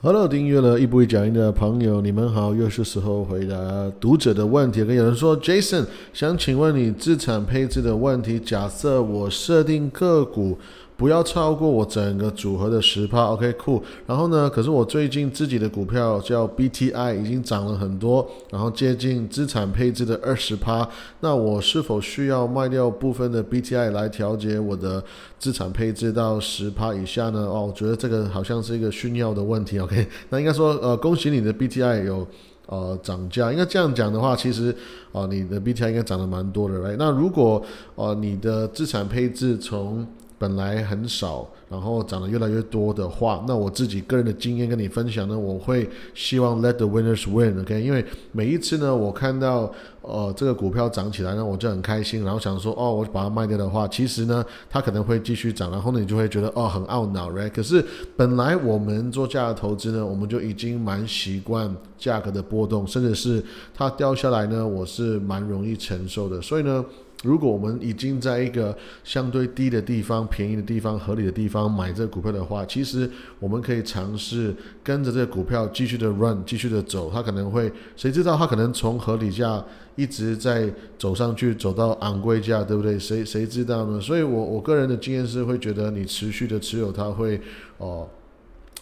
Hello，订阅了一步一讲音的朋友，你们好，又是时候回答读者的问题。跟有人说，Jason 想请问你资产配置的问题。假设我设定个股。不要超过我整个组合的十趴，OK，cool。然后呢，可是我最近自己的股票叫 BTI 已经涨了很多，然后接近资产配置的二十趴。那我是否需要卖掉部分的 BTI 来调节我的资产配置到十趴以下呢？哦，我觉得这个好像是一个炫耀的问题，OK。那应该说，呃，恭喜你的 BTI 有呃涨价。应该这样讲的话，其实啊，你的 BTI 应该涨得蛮多的，right？那如果呃你的资产配置从本来很少，然后涨得越来越多的话，那我自己个人的经验跟你分享呢，我会希望 let the winners win，OK？因为每一次呢，我看到呃这个股票涨起来呢，我就很开心，然后想说哦，我把它卖掉的话，其实呢它可能会继续涨，然后呢你就会觉得哦很懊恼，right？可是本来我们做价格投资呢，我们就已经蛮习惯价格的波动，甚至是它掉下来呢，我是蛮容易承受的，所以呢。如果我们已经在一个相对低的地方、便宜的地方、合理的地方买这个股票的话，其实我们可以尝试跟着这个股票继续的 run、继续的走。它可能会，谁知道它可能从合理价一直在走上去，走到昂贵价，对不对？谁谁知道呢？所以我我个人的经验是会觉得，你持续的持有它会哦。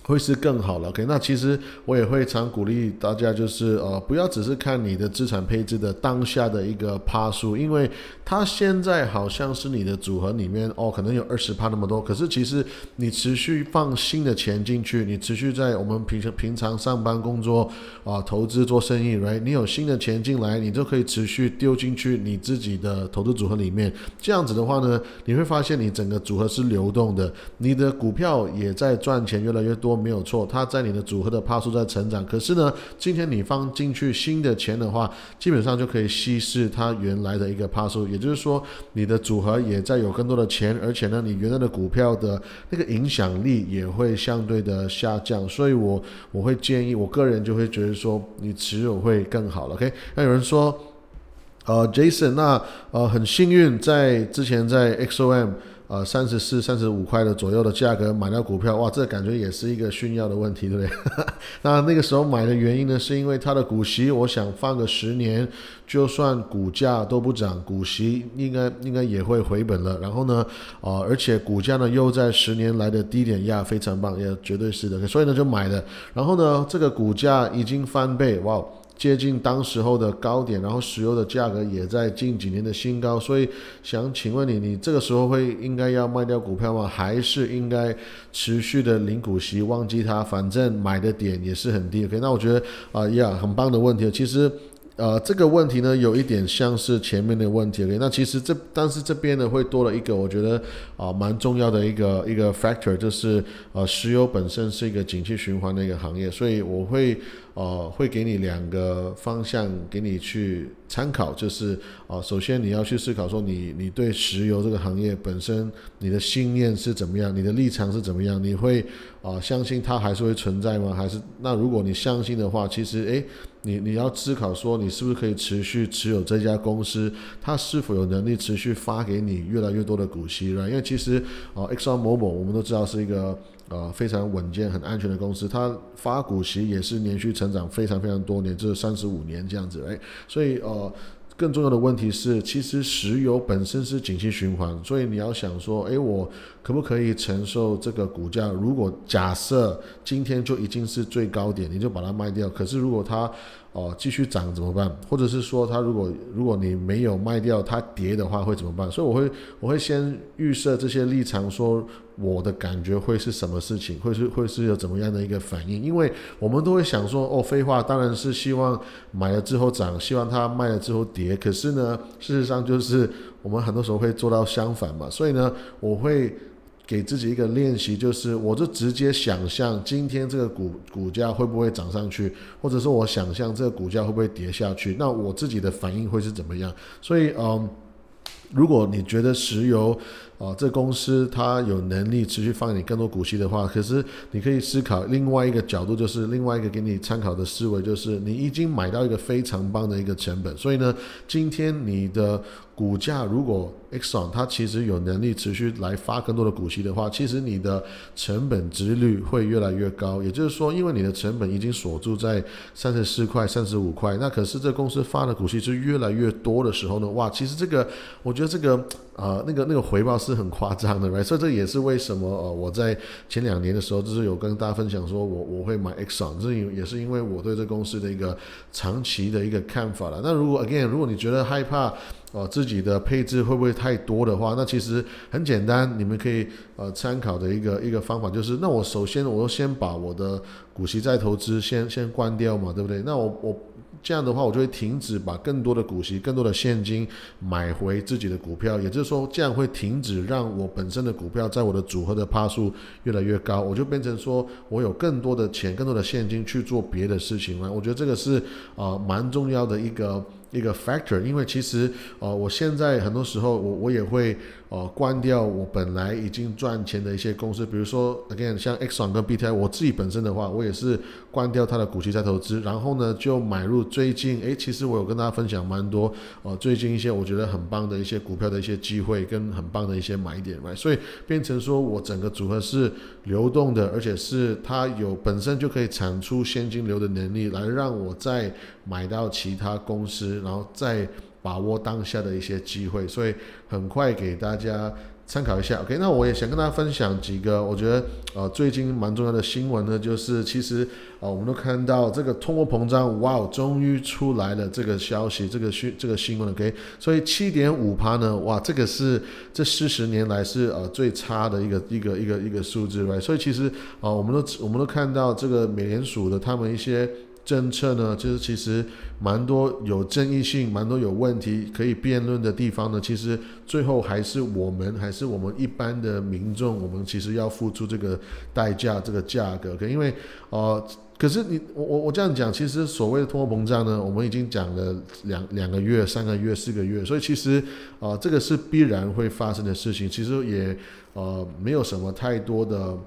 会是更好了，OK？那其实我也会常鼓励大家，就是呃，不要只是看你的资产配置的当下的一个趴数，因为它现在好像是你的组合里面哦，可能有二十趴那么多，可是其实你持续放新的钱进去，你持续在我们平常平常上班工作啊，投资做生意，right？你有新的钱进来，你就可以持续丢进去你自己的投资组合里面，这样子的话呢，你会发现你整个组合是流动的，你的股票也在赚钱越来越多。没有错，它在你的组合的帕数在成长。可是呢，今天你放进去新的钱的话，基本上就可以稀释它原来的一个帕数。也就是说，你的组合也在有更多的钱，而且呢，你原来的股票的那个影响力也会相对的下降。所以我我会建议，我个人就会觉得说，你持有会更好了。OK？那有人说，呃，Jason，那呃很幸运在之前在 XOM。呃，三十四、三十五块的左右的价格买到股票，哇，这感觉也是一个炫耀的问题，对不对？那那个时候买的原因呢，是因为它的股息，我想放个十年，就算股价都不涨，股息应该应该也会回本了。然后呢，啊，而且股价呢又在十年来的低点压，非常棒，也绝对是的，所以呢就买了。然后呢，这个股价已经翻倍，哇！接近当时候的高点，然后石油的价格也在近几年的新高，所以想请问你，你这个时候会应该要卖掉股票吗？还是应该持续的领股息，忘记它，反正买的点也是很低。OK，那我觉得啊，呀，很棒的问题。其实。呃，这个问题呢，有一点像是前面的问题。那其实这，但是这边呢，会多了一个，我觉得啊，蛮重要的一个一个 factor，就是呃，石油本身是一个景气循环的一个行业，所以我会呃，会给你两个方向给你去参考，就是啊，首先你要去思考说，你你对石油这个行业本身你的信念是怎么样，你的立场是怎么样，你会啊，相信它还是会存在吗？还是那如果你相信的话，其实诶。你你要思考说，你是不是可以持续持有这家公司？它是否有能力持续发给你越来越多的股息了？因为其实啊，Exxon Mobil 我们都知道是一个呃非常稳健、很安全的公司，它发股息也是连续成长非常非常多年，就是三十五年这样子。哎，所以呃。更重要的问题是，其实石油本身是景气循环，所以你要想说，诶，我可不可以承受这个股价？如果假设今天就已经是最高点，你就把它卖掉。可是如果它哦继续涨怎么办？或者是说，它如果如果你没有卖掉，它跌的话会怎么办？所以我会我会先预设这些立场说。我的感觉会是什么事情？会是会是有怎么样的一个反应？因为我们都会想说，哦，废话，当然是希望买了之后涨，希望它卖了之后跌。可是呢，事实上就是我们很多时候会做到相反嘛。所以呢，我会给自己一个练习，就是我就直接想象今天这个股股价会不会涨上去，或者是我想象这个股价会不会跌下去，那我自己的反应会是怎么样？所以，嗯。如果你觉得石油啊，这公司它有能力持续放你更多股息的话，可是你可以思考另外一个角度，就是另外一个给你参考的思维，就是你已经买到一个非常棒的一个成本，所以呢，今天你的。股价如果 Exxon 它其实有能力持续来发更多的股息的话，其实你的成本值率会越来越高。也就是说，因为你的成本已经锁住在三十四块、三十五块，那可是这公司发的股息是越来越多的时候呢，哇，其实这个我觉得这个呃那个那个回报是很夸张的，right？所以这也是为什么呃我在前两年的时候就是有跟大家分享说我我会买 Exxon，这也是因为我对这公司的一个长期的一个看法了。那如果 again 如果你觉得害怕，哦，自己的配置会不会太多的话，那其实很简单，你们可以呃参考的一个一个方法就是，那我首先我先把我的股息再投资先先关掉嘛，对不对？那我我这样的话，我就会停止把更多的股息、更多的现金买回自己的股票，也就是说，这样会停止让我本身的股票在我的组合的趴数越来越高，我就变成说我有更多的钱、更多的现金去做别的事情了。我觉得这个是啊蛮重要的一个。一个 factor，因为其实呃，我现在很多时候我我也会呃关掉我本来已经赚钱的一些公司，比如说 again 像 Exxon 跟 BTI，我自己本身的话，我也是关掉它的股息再投资，然后呢就买入最近诶，其实我有跟大家分享蛮多呃最近一些我觉得很棒的一些股票的一些机会跟很棒的一些买点，所以变成说我整个组合是流动的，而且是它有本身就可以产出现金流的能力，来让我在买到其他公司。然后再把握当下的一些机会，所以很快给大家参考一下。OK，那我也想跟大家分享几个我觉得呃最近蛮重要的新闻呢，就是其实呃我们都看到这个通货膨胀，哇，终于出来了这个消息，这个讯这个新闻 OK，所以七点五趴呢，哇，这个是这四十年来是呃最差的一个一个一个一个数字，right？所以其实啊我们都我们都看到这个美联储的他们一些。政策呢，就是其实蛮多有争议性、蛮多有问题可以辩论的地方呢。其实最后还是我们，还是我们一般的民众，我们其实要付出这个代价、这个价格。可因为呃，可是你我我我这样讲，其实所谓的通货膨胀呢，我们已经讲了两两个月、三个月、四个月，所以其实啊，这个是必然会发生的事情。其实也呃，没有什么太多的。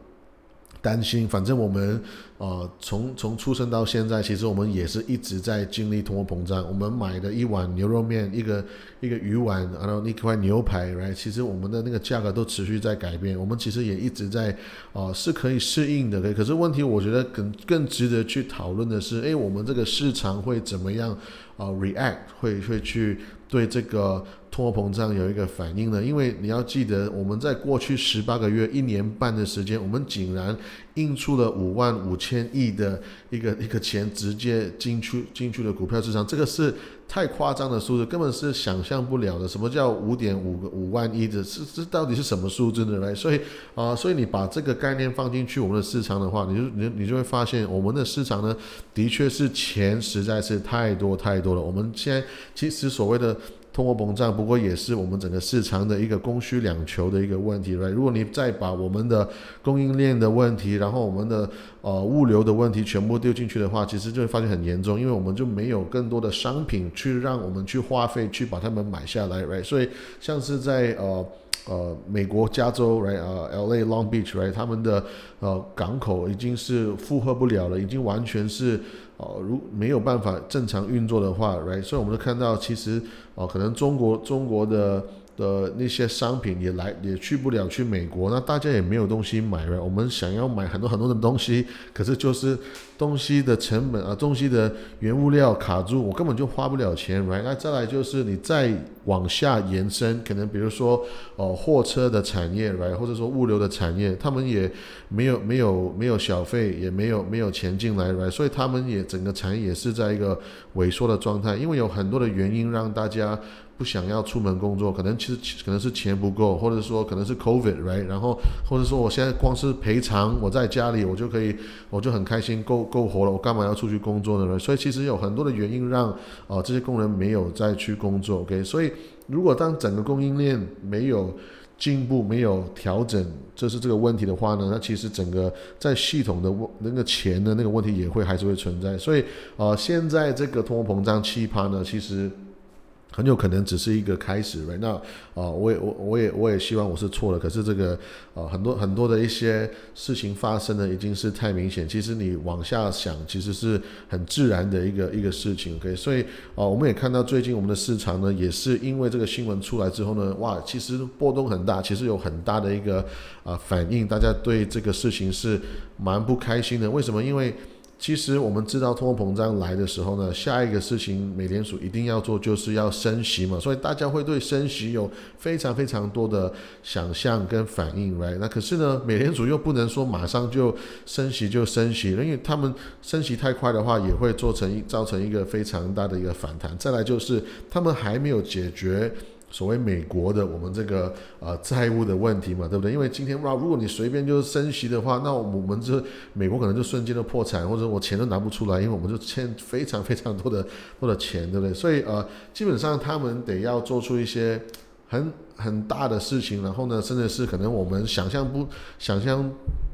担心，反正我们呃从从出生到现在，其实我们也是一直在经历通货膨胀。我们买的一碗牛肉面，一个一个鱼丸，然后一块牛排，right？其实我们的那个价格都持续在改变。我们其实也一直在呃是可以适应的，可是问题我觉得更更值得去讨论的是，哎，我们这个市场会怎么样啊？react 会会去对这个。通货膨胀有一个反应呢，因为你要记得，我们在过去十八个月、一年半的时间，我们竟然印出了五万五千亿的一个一个钱，直接进去进去了股票市场，这个是太夸张的数字，根本是想象不了的。什么叫五点五个五万亿的？是这到底是什么数字呢？来，所以啊，所以你把这个概念放进去我们的市场的话，你就你你就会发现，我们的市场呢，的确是钱实在是太多太多了。我们现在其实所谓的。通货膨胀，不过也是我们整个市场的一个供需两求的一个问题了如果你再把我们的供应链的问题，然后我们的呃物流的问题全部丢进去的话，其实就会发现很严重，因为我们就没有更多的商品去让我们去花费去把它们买下来，right？所以像是在呃。呃，美国加州，right，呃，L A Long Beach，right，他们的呃港口已经是负荷不了了，已经完全是哦如没有办法正常运作的话，right，所以我们都看到，其实哦，可能中国中国的。的那些商品也来也去不了去美国，那大家也没有东西买，right？。我们想要买很多很多的东西，可是就是东西的成本啊，东西的原物料卡住，我根本就花不了钱，right？那再来就是你再往下延伸，可能比如说哦货车的产业来或者说物流的产业，他们也没有没有没有小费，也没有没有钱进来来所以他们也整个产业也是在一个萎缩的状态，因为有很多的原因让大家。不想要出门工作，可能其实可能是钱不够，或者说可能是 COVID，right？然后或者说我现在光是赔偿，我在家里我就可以，我就很开心，够够活了，我干嘛要出去工作呢？所以其实有很多的原因让啊这些工人没有再去工作。OK，所以如果当整个供应链没有进步、没有调整，这是这个问题的话呢，那其实整个在系统的那个钱的那个问题也会还是会存在。所以啊，现在这个通货膨胀奇葩呢，其实。很有可能只是一个开始，right？那啊，我也我我也我也希望我是错了，可是这个呃很多很多的一些事情发生的已经是太明显，其实你往下想，其实是很自然的一个一个事情，OK？所以啊，我们也看到最近我们的市场呢，也是因为这个新闻出来之后呢，哇，其实波动很大，其实有很大的一个啊反应，大家对这个事情是蛮不开心的，为什么？因为其实我们知道通货膨胀来的时候呢，下一个事情美联储一定要做就是要升息嘛，所以大家会对升息有非常非常多的想象跟反应，right？那可是呢，美联储又不能说马上就升息就升息了，因为他们升息太快的话，也会做成造成一个非常大的一个反弹。再来就是他们还没有解决。所谓美国的我们这个呃债务的问题嘛，对不对？因为今天哇，如果你随便就是升息的话，那我们这美国可能就瞬间的破产，或者我钱都拿不出来，因为我们就欠非常非常多的 多的钱，对不对？所以呃，基本上他们得要做出一些很很大的事情，然后呢，甚至是可能我们想象不想象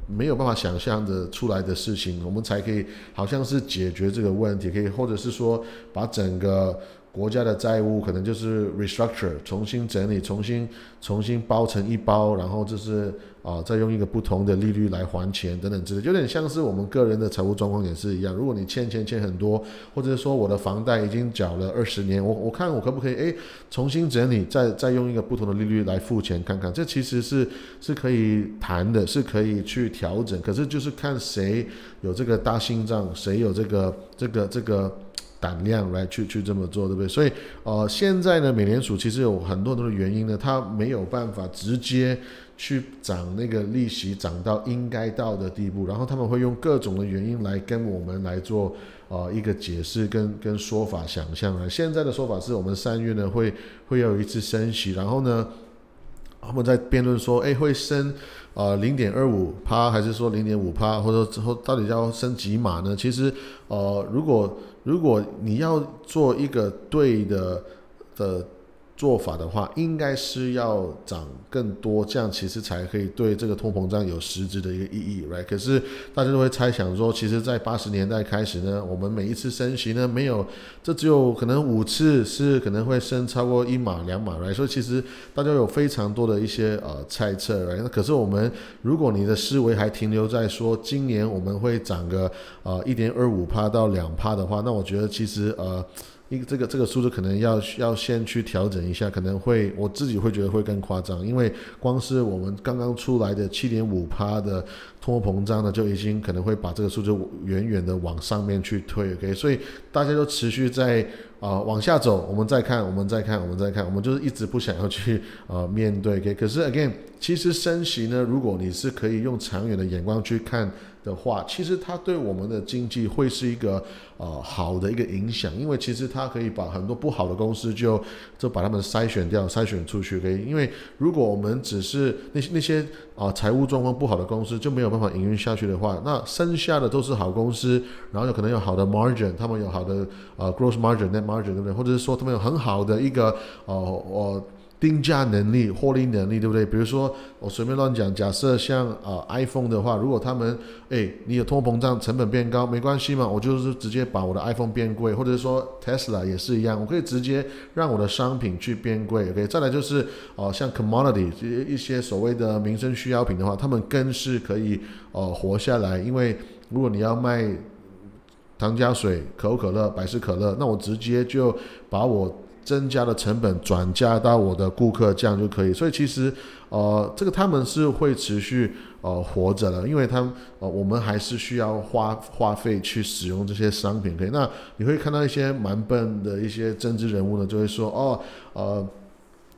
没有办法想象的出来的事情，我们才可以好像是解决这个问题，可以或者是说把整个。国家的债务可能就是 restructure，重新整理，重新重新包成一包，然后就是啊，再用一个不同的利率来还钱等等之类，有点像是我们个人的财务状况也是一样。如果你欠钱欠很多，或者说我的房贷已经缴了二十年，我我看我可不可以诶重新整理，再再用一个不同的利率来付钱看看，这其实是是可以谈的，是可以去调整。可是就是看谁有这个大心脏，谁有这个这个这个。胆量来去去这么做，对不对？所以，呃，现在呢，美联储其实有很多很多的原因呢，它没有办法直接去涨那个利息，涨到应该到的地步，然后他们会用各种的原因来跟我们来做呃一个解释跟跟说法想象啊。现在的说法是我们三月呢会会有一次升息，然后呢，他们在辩论说，哎，会升呃零点二五帕，还是说零点五帕，或者之后到底要升几码呢？其实，呃，如果如果你要做一个对的的。做法的话，应该是要涨更多，这样其实才可以对这个通膨胀有实质的一个意义来可是大家都会猜想说，其实，在八十年代开始呢，我们每一次升息呢，没有，这只有可能五次是可能会升超过一码两码，right？所以其实大家有非常多的一些呃猜测来那可是我们，如果你的思维还停留在说今年我们会涨个呃一点二五帕到两帕的话，那我觉得其实呃。一个这个这个数字可能要要先去调整一下，可能会我自己会觉得会更夸张，因为光是我们刚刚出来的七点五趴的通货膨胀呢，就已经可能会把这个数字远远的往上面去推，OK，所以大家都持续在啊往下走，我们再看，我们再看，我们再看，我们就是一直不想要去啊面对，OK，可是 again，其实升息呢，如果你是可以用长远的眼光去看。的话，其实它对我们的经济会是一个呃好的一个影响，因为其实它可以把很多不好的公司就就把他们筛选掉，筛选出去。可以，因为如果我们只是那些那些啊财务状况不好的公司就没有办法营运下去的话，那剩下的都是好公司，然后有可能有好的 margin，他们有好的啊 gross margin、net margin，对不对？或者是说他们有很好的一个呃呃。定价能力、获利能力，对不对？比如说，我随便乱讲，假设像啊 iPhone 的话，如果他们，哎，你有通货膨胀，成本变高，没关系嘛，我就是直接把我的 iPhone 变贵，或者说 Tesla 也是一样，我可以直接让我的商品去变贵。OK，再来就是哦，像 commodity 这些一些所谓的民生需要品的话，他们更是可以呃活下来，因为如果你要卖糖加水、可口可乐、百事可乐，那我直接就把我增加的成本转嫁到我的顾客，这样就可以。所以其实，呃，这个他们是会持续呃活着的，因为他们呃我们还是需要花花费去使用这些商品。可以，那你会看到一些蛮笨的一些政治人物呢，就会说哦，呃，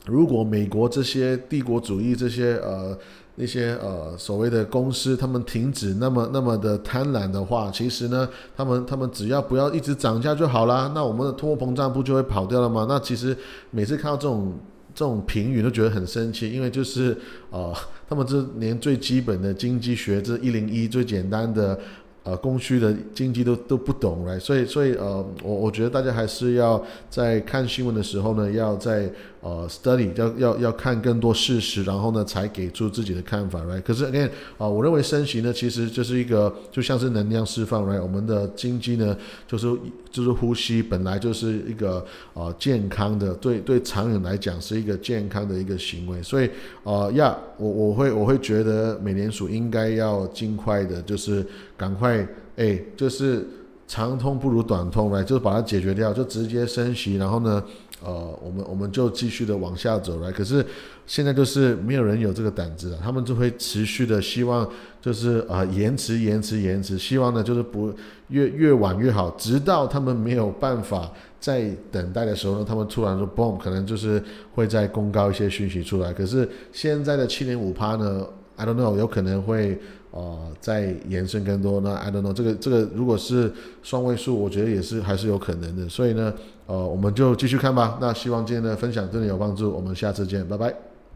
如果美国这些帝国主义这些呃。那些呃所谓的公司，他们停止那么那么的贪婪的话，其实呢，他们他们只要不要一直涨价就好啦。那我们的通货膨胀不就会跑掉了吗？那其实每次看到这种这种评语都觉得很生气，因为就是呃，他们这连最基本的经济学这一零一最简单的。呃，供需的经济都都不懂，来，所以所以呃，我我觉得大家还是要在看新闻的时候呢，要在呃 study，要要要看更多事实，然后呢才给出自己的看法，right？可是 again 啊，我认为升息呢，其实就是一个就像是能量释放，right？我们的经济呢，就是就是呼吸本来就是一个呃健康的，对对长远来讲是一个健康的一个行为，所以呃呀，我我会我会觉得美联储应该要尽快的，就是赶快哎，就是长痛不如短痛来，就是把它解决掉，就直接升息，然后呢？呃，我们我们就继续的往下走来，可是现在就是没有人有这个胆子了，他们就会持续的希望，就是啊延迟延迟延迟，希望呢就是不越越晚越好，直到他们没有办法再等待的时候呢，他们突然说 boom，可能就是会再公告一些讯息出来。可是现在的七点五趴呢，I don't know，有可能会。呃，再延伸更多，那 I don't know，这个这个如果是双位数，我觉得也是还是有可能的。所以呢，呃，我们就继续看吧。那希望今天的分享对你有帮助，我们下次见，拜拜。